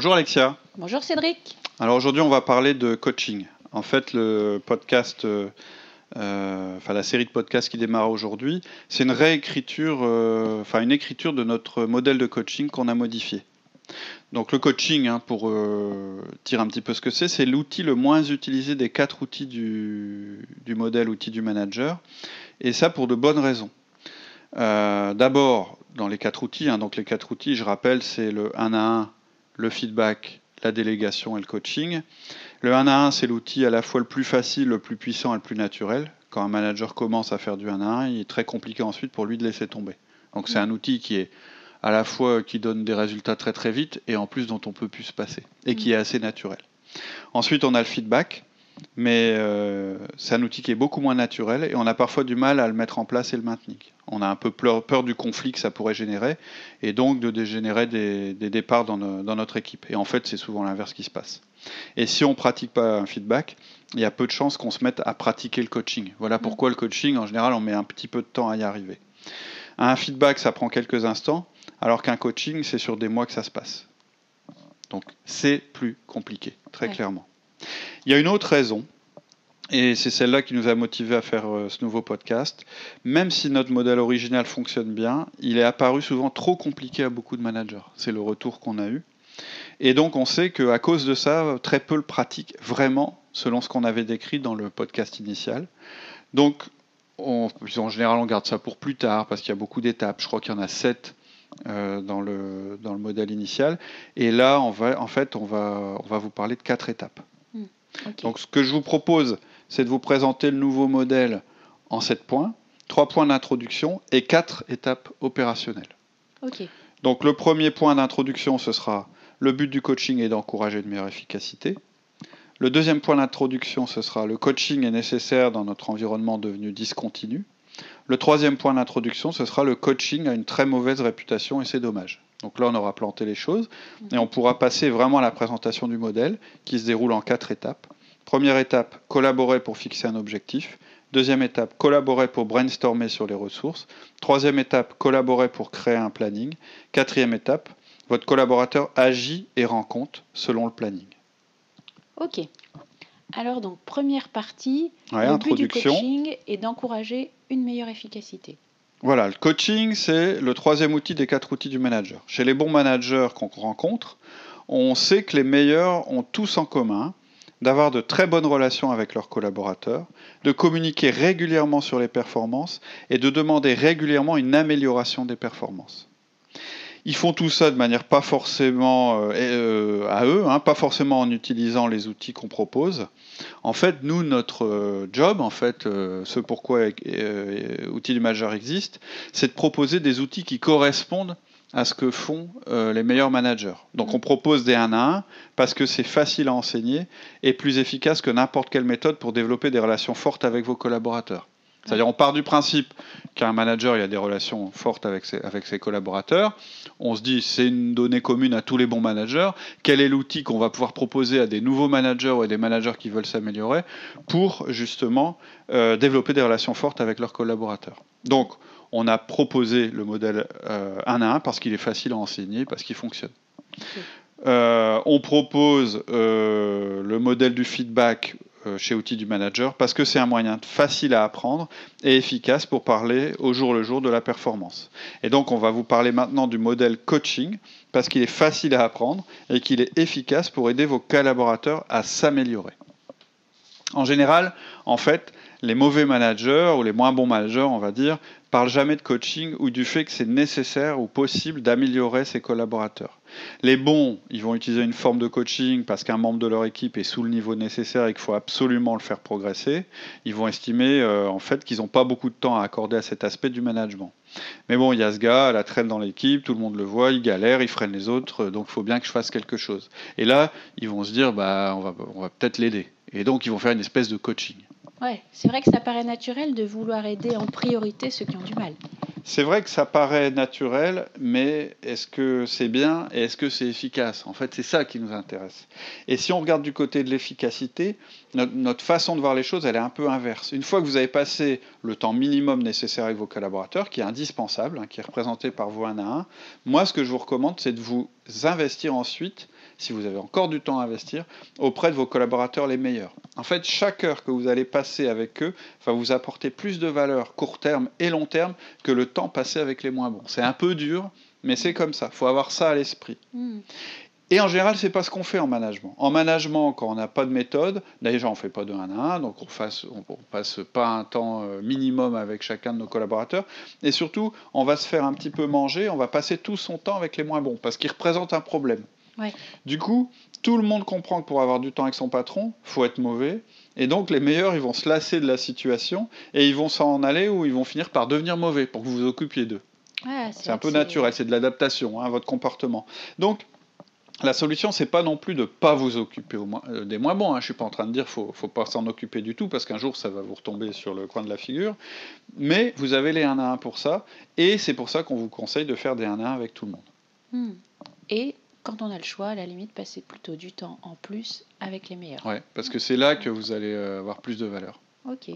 Bonjour Alexia. Bonjour Cédric. Alors aujourd'hui, on va parler de coaching. En fait, le podcast, euh, euh, enfin la série de podcasts qui démarre aujourd'hui, c'est une réécriture, euh, enfin une écriture de notre modèle de coaching qu'on a modifié. Donc le coaching, hein, pour dire un petit peu ce que c'est, c'est l'outil le moins utilisé des quatre outils du, modèle outil du manager, et ça pour de bonnes raisons. D'abord, dans les quatre outils, hein, donc les quatre outils, je rappelle, c'est le 1 à 1 le feedback, la délégation et le coaching. Le 1 à 1, c'est l'outil à la fois le plus facile, le plus puissant et le plus naturel. Quand un manager commence à faire du 1 à 1, il est très compliqué ensuite pour lui de laisser tomber. Donc c'est un outil qui est à la fois qui donne des résultats très très vite et en plus dont on peut plus se passer et qui est assez naturel. Ensuite, on a le feedback, mais euh, c'est un outil qui est beaucoup moins naturel et on a parfois du mal à le mettre en place et le maintenir. On a un peu peur du conflit que ça pourrait générer et donc de dégénérer des, départs dans, notre équipe. Et en fait, c'est souvent l'inverse qui se passe. Et si on ne pratique pas un feedback, il y a peu de chances qu'on se mette à pratiquer le coaching. Voilà mm. pourquoi le coaching, en général, on met un petit peu de temps à y arriver. Un feedback, ça prend quelques instants, alors qu'un coaching, c'est sur des mois que ça se passe. Donc c'est plus compliqué, très clairement. Il y a une autre raison, et c'est celle-là qui nous a motivés à faire euh, ce nouveau podcast. Même si notre modèle original fonctionne bien, il est apparu souvent trop compliqué à beaucoup de managers. C'est le retour qu'on a eu. Et donc on sait qu'à cause de ça, très peu le pratiquent vraiment selon ce qu'on avait décrit dans le podcast initial. Donc en général on garde ça pour plus tard parce qu'il y a beaucoup d'étapes. Je crois qu'il y en a sept dans, le, dans le modèle initial. Et là, on va, en fait, on va, on va vous parler de quatre étapes. Donc ce que je vous propose, c'est de vous présenter le nouveau modèle en 7 points, 3 points d'introduction et 4 étapes opérationnelles. Donc le premier point d'introduction, ce sera le but du coaching est d'encourager une meilleure efficacité. Le deuxième point d'introduction, ce sera le coaching est nécessaire dans notre environnement devenu discontinu. Le troisième point d'introduction, ce sera le coaching a une très mauvaise réputation et c'est dommage. Donc là, on aura planté les choses et on pourra passer vraiment à la présentation du modèle qui se déroule en quatre étapes. Première étape, collaborer pour fixer un objectif. Deuxième étape, collaborer pour brainstormer sur les ressources. Troisième étape, collaborer pour créer un planning. Quatrième étape, votre collaborateur agit et rend compte selon le planning. Ok. Alors donc première partie, le but du coaching est d'encourager meilleure efficacité. Voilà, le coaching, c'est le troisième outil des quatre outils du manager. Chez les bons managers qu'on rencontre, on sait que les meilleurs ont tous en commun d'avoir de très bonnes relations avec leurs collaborateurs, de communiquer régulièrement sur les performances et de demander régulièrement une amélioration des performances. Ils font tout ça de manière pas forcément euh, euh, à eux, hein, pas forcément en utilisant les outils qu'on propose. En fait, nous, notre euh, job, en fait, ce pourquoi Outils du Majeur existe, c'est de proposer des outils qui correspondent à ce que font les meilleurs managers. Donc on propose des 1 à 1 parce que c'est facile à enseigner et plus efficace que n'importe quelle méthode pour développer des relations fortes avec vos collaborateurs. C'est-à-dire on part du principe qu'un manager il a des relations fortes avec ses, avec ses collaborateurs. On se dit c'est une donnée commune à tous les bons managers. Quel est l'outil qu'on va pouvoir proposer à des nouveaux managers ou à des managers qui veulent s'améliorer pour justement euh, développer des relations fortes avec leurs collaborateurs? Donc on a proposé le modèle 1 euh, à 1 parce qu'il est facile à enseigner, parce qu'il fonctionne. Euh, on propose le modèle du feedback euh, chez Outils du Manager parce que c'est un moyen facile à apprendre et efficace pour parler au jour le jour de la performance. Et donc on va vous parler maintenant du modèle coaching parce qu'il est facile à apprendre et qu'il est efficace pour aider vos collaborateurs à s'améliorer. En général, en fait, les mauvais managers ou les moins bons managers, on va dire, parlent jamais de coaching ou du fait que c'est nécessaire ou possible d'améliorer ses collaborateurs. Les bons, ils vont utiliser une forme de coaching parce qu'un membre de leur équipe est sous le niveau nécessaire et qu'il faut absolument le faire progresser. Ils vont estimer euh, en fait qu'ils n'ont pas beaucoup de temps à accorder à cet aspect du management. Mais bon, il y a ce gars, la traîne dans l'équipe, tout le monde le voit, il galère, il freine les autres, donc il faut bien que je fasse quelque chose. Et là, ils vont se dire, bah, on va, on va peut-être l'aider. Et donc, ils vont faire une espèce de coaching. Ouais, c'est vrai que ça paraît naturel de vouloir aider en priorité ceux qui ont du mal. C'est vrai que ça paraît naturel, mais est-ce que c'est bien et est-ce que c'est efficace? En fait, c'est ça qui nous intéresse. Et si on regarde du côté de l'efficacité, notre, façon de voir les choses, elle est un peu inverse. Une fois que vous avez passé le temps minimum nécessaire avec vos collaborateurs, qui est indispensable, hein, qui est représenté par vous un à un, moi, ce que je vous recommande, c'est de vous investir ensuite si vous avez encore du temps à investir, auprès de vos collaborateurs les meilleurs. En fait, chaque heure que vous allez passer avec eux va vous apporter plus de valeur court terme et long terme que le temps passé avec les moins bons. C'est un peu dur, mais c'est comme ça. Il faut avoir ça à l'esprit. Hmm. Et en général, c'est pas ce qu'on fait en management. En management, quand on n'a pas de méthode, déjà on fait pas de 1 à 1, donc on, ne passe pas un temps euh, minimum avec chacun de nos collaborateurs. Et surtout, on va se faire un petit peu manger, on va passer tout son temps avec les moins bons, parce qu'ils représentent un problème. Du coup, tout le monde comprend que pour avoir du temps avec son patron, faut être mauvais. Et donc, les meilleurs, ils vont se lasser de la situation et ils vont s'en aller ou ils vont finir par devenir mauvais pour que vous vous occupiez d'eux. c'est un peu naturel, c'est de l'adaptation, hein, votre comportement. Donc, la solution, c'est pas non plus de pas vous occuper euh, des moins bons. Hein. Je suis pas en train de dire faut, faut pas s'en occuper du tout parce qu'un jour ça va vous retomber sur le coin de la figure. Mais vous avez les 1 à 1 pour ça et c'est pour ça qu'on vous conseille de faire des 1 à 1 avec tout le monde. Hmm. Et quand on a le choix, à la limite, passer plutôt du temps en plus avec les meilleurs. Oui, parce que c'est là que vous allez euh, avoir plus de valeur. Ok.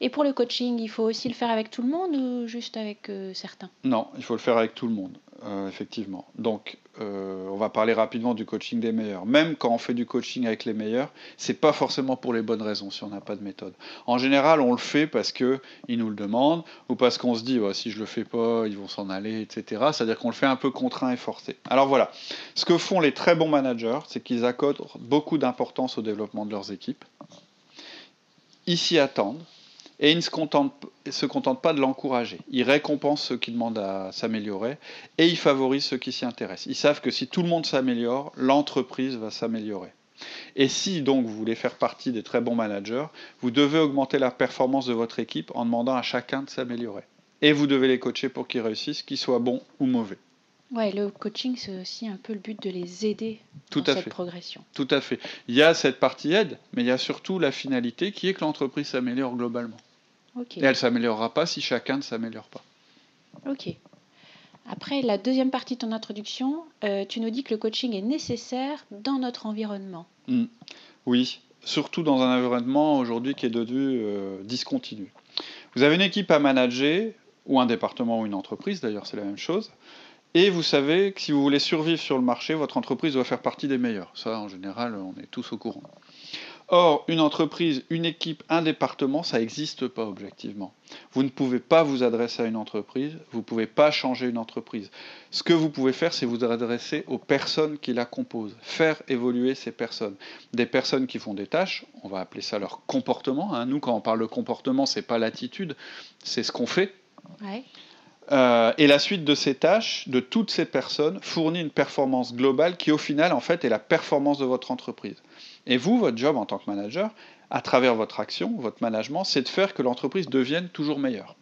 Et pour le coaching, il faut aussi le faire avec tout le monde ou juste avec euh, certains? Non, il faut le faire avec tout le monde, euh, effectivement. Donc, euh, on va parler rapidement du coaching des meilleurs. Même quand on fait du coaching avec les meilleurs, c'est pas forcément pour les bonnes raisons si on n'a pas de méthode. En général, on le fait parce que ils nous le demandent ou parce qu'on se dit si je le fais pas, ils vont s'en aller, etc. C'est-à-dire qu'on le fait un peu contraint et forcé. Alors voilà, ce que font les très bons managers, c'est qu'ils accordent beaucoup d'importance au développement de leurs équipes. Ils s'y attendent et il ne se contente, se contente pas de l'encourager. Il récompense ceux qui demandent à s'améliorer et il favorise ceux qui s'y intéressent. Ils savent que si tout le monde s'améliore, l'entreprise va s'améliorer. Et si donc vous voulez faire partie des très bons managers, vous devez augmenter la performance de votre équipe en demandant à chacun de s'améliorer. Et vous devez les coacher pour qu'ils réussissent, qu'ils soient bons ou mauvais. Ouais, le coaching, c'est aussi un peu le but de les aider Tout dans à cette fait. progression. Tout à fait. Il y a cette partie aide, mais il y a surtout la finalité qui est que l'entreprise s'améliore globalement. Et elle ne s'améliorera pas si chacun ne s'améliore pas. Ok. Après, la deuxième partie de ton introduction, euh, tu nous dis que le coaching est nécessaire dans notre environnement. Hmm. Oui, surtout dans un environnement aujourd'hui qui est devenu euh, discontinu. Vous avez une équipe à manager, ou un département ou une entreprise, d'ailleurs c'est la même chose, et vous savez que si vous voulez survivre sur le marché, votre entreprise doit faire partie des meilleurs. Ça, en général, on est tous au courant. Or, une entreprise, une équipe, un département, ça n'existe pas objectivement. Vous ne pouvez pas vous adresser à une entreprise, vous ne pouvez pas changer une entreprise. Ce que vous pouvez faire, c'est vous adresser aux personnes qui la composent, faire évoluer ces personnes. Des personnes qui font des tâches, on va appeler ça leur comportement. Hein. Nous, quand on parle de comportement, c'est pas l'attitude, c'est ce qu'on fait. Euh, et la suite de ces tâches, de toutes ces personnes, fournit une performance globale qui, au final, en fait, est la performance de votre entreprise. Et vous, votre job en tant que manager, à travers votre action, votre management, c'est de faire que l'entreprise devienne toujours meilleure.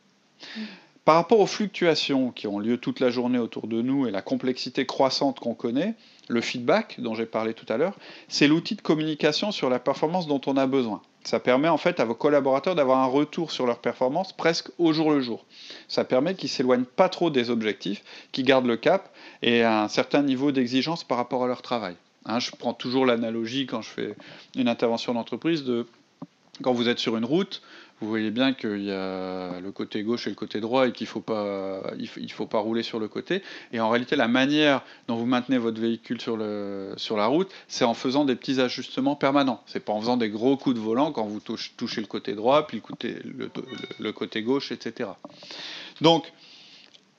Mm. Par rapport aux fluctuations qui ont lieu toute la journée autour de nous et la complexité croissante qu'on connaît, le feedback dont j'ai parlé tout à l'heure, c'est l'outil de communication sur la performance dont on a besoin. Ça permet en fait à vos collaborateurs d'avoir un retour sur leur performance presque au jour le jour. Ça permet qu'ils s'éloignent pas trop des objectifs, qu'ils gardent le cap et un certain niveau d'exigence par rapport à leur travail. Hein, je prends toujours l'analogie quand je fais une intervention d'entreprise de quand vous êtes sur une route, vous voyez bien qu'il y a le côté gauche et le côté droit et qu'il ne faut, pas, il faut pas rouler sur le côté. Et en réalité, la manière dont vous maintenez votre véhicule sur, le, sur la route, c'est en faisant des petits ajustements permanents. C'est pas en faisant des gros coups de volant quand vous touchez le côté droit, puis le côté, le côté gauche, etc. Donc,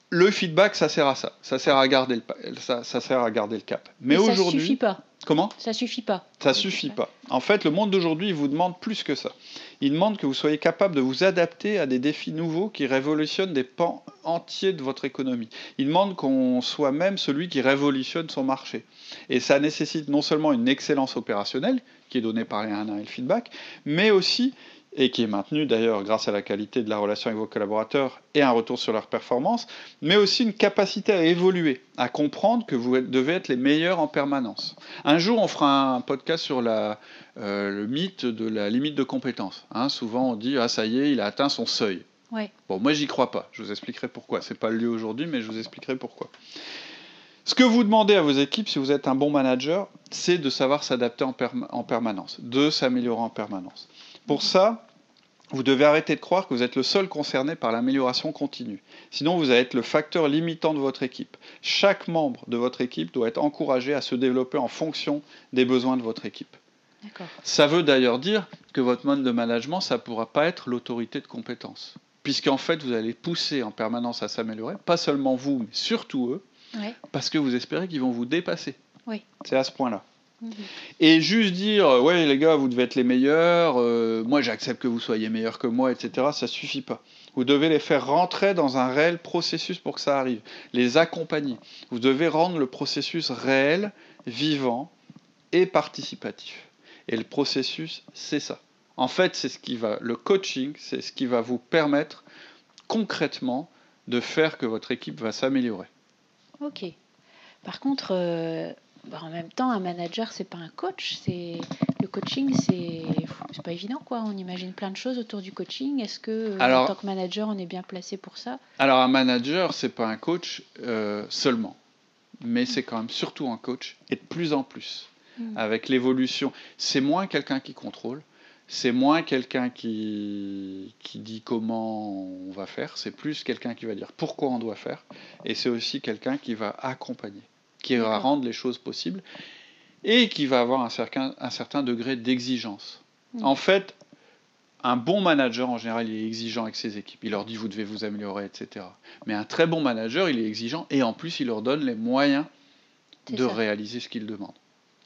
le feedback, ça sert à ça. Ça sert à garder le, ça, sert à garder le cap. Mais, aujourd'hui. Ça suffit pas. Comment? Ça suffit pas. Ça suffit pas. En fait, le monde d'aujourd'hui, il vous demande plus que ça. Il demande que vous soyez capable de vous adapter à des défis nouveaux qui révolutionnent des pans entiers de votre économie. Il demande qu'on soit même celui qui révolutionne son marché. Et ça nécessite non seulement une excellence opérationnelle, qui est donnée par les 1 et le feedback, mais aussi et qui est maintenu d'ailleurs grâce à la qualité de la relation avec vos collaborateurs et un retour sur leur performance, mais aussi une capacité à évoluer, à comprendre que vous devez être les meilleurs en permanence. Un jour, on fera un podcast sur la, euh, le mythe de la limite de compétence. Hein, souvent, on dit ah ça y est, il a atteint son seuil. Ouais. Bon, moi j'y crois pas. Je vous expliquerai pourquoi. C'est pas le lieu aujourd'hui, mais je vous expliquerai pourquoi. Ce que vous demandez à vos équipes, si vous êtes un bon manager, c'est de savoir s'adapter en, en permanence, de s'améliorer en permanence. Pour ça, vous devez arrêter de croire que vous êtes le seul concerné par l'amélioration continue. Sinon, vous allez être le facteur limitant de votre équipe. Chaque membre de votre équipe doit être encouragé à se développer en fonction des besoins de votre équipe. Ça veut d'ailleurs dire que votre mode de management, ça ne pourra pas être l'autorité de compétence. Puisqu'en fait, vous allez pousser en permanence à s'améliorer, pas seulement vous, mais surtout eux, parce que vous espérez qu'ils vont vous dépasser. C'est à ce point-là. Mhm. Et juste dire, euh, ouais les gars, vous devez être les meilleurs, euh, moi j'accepte que vous soyez meilleurs que moi, etc., ça suffit pas. Vous devez les faire rentrer dans un réel processus pour que ça arrive, les accompagner. Vous devez rendre le processus réel, vivant et participatif. Et le processus, c'est ça. En fait, c'est ce qui va, le coaching, c'est ce qui va vous permettre concrètement de faire que votre équipe va s'améliorer. Ok. Par contre, euh, bah, en même temps, un manager, c'est pas un coach. C'est le coaching, c'est c'est pas évident quoi. On imagine plein de choses autour du coaching. Est-ce que en tant que manager, on est bien placé pour ça? Alors un manager, c'est pas un coach euh, seulement, mais c'est quand même surtout un coach et de plus en plus hmm. avec l'évolution. C'est moins quelqu'un qui contrôle. C'est moins quelqu'un qui, qui dit comment on va faire, c'est plus quelqu'un qui va dire pourquoi on doit faire, et c'est aussi quelqu'un qui va accompagner qui va rendre les choses possibles et qui va avoir un certain, un certain degré d'exigence. Mm. En fait, un bon manager, en général, il est exigeant avec ses équipes. Il leur dit, vous devez vous améliorer, etc. Mais un très bon manager, il est exigeant et en plus, il leur donne les moyens de réaliser ce qu'ils demandent.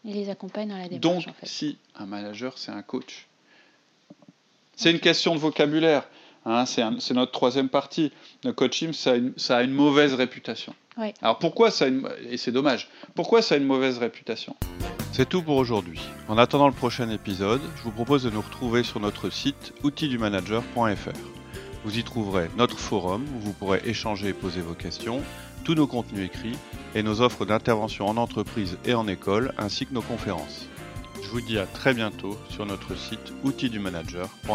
Il les accompagne dans la démarche. Donc, si un manager, c'est un coach. C'est une question de vocabulaire. Hein, c'est notre troisième partie. Le coaching, ça ça a une mauvaise réputation. Alors pourquoi ça a une... et c'est dommage. Pourquoi ça a une mauvaise réputation? C'est tout pour aujourd'hui. En attendant le prochain épisode, je vous propose de nous retrouver sur notre site outildumanager.fr. Vous y trouverez notre forum où vous pourrez échanger et poser vos questions, tous nos contenus écrits et nos offres d'intervention en entreprise et en école ainsi que nos conférences. Je vous dis à très bientôt sur notre site outildumanager.fr.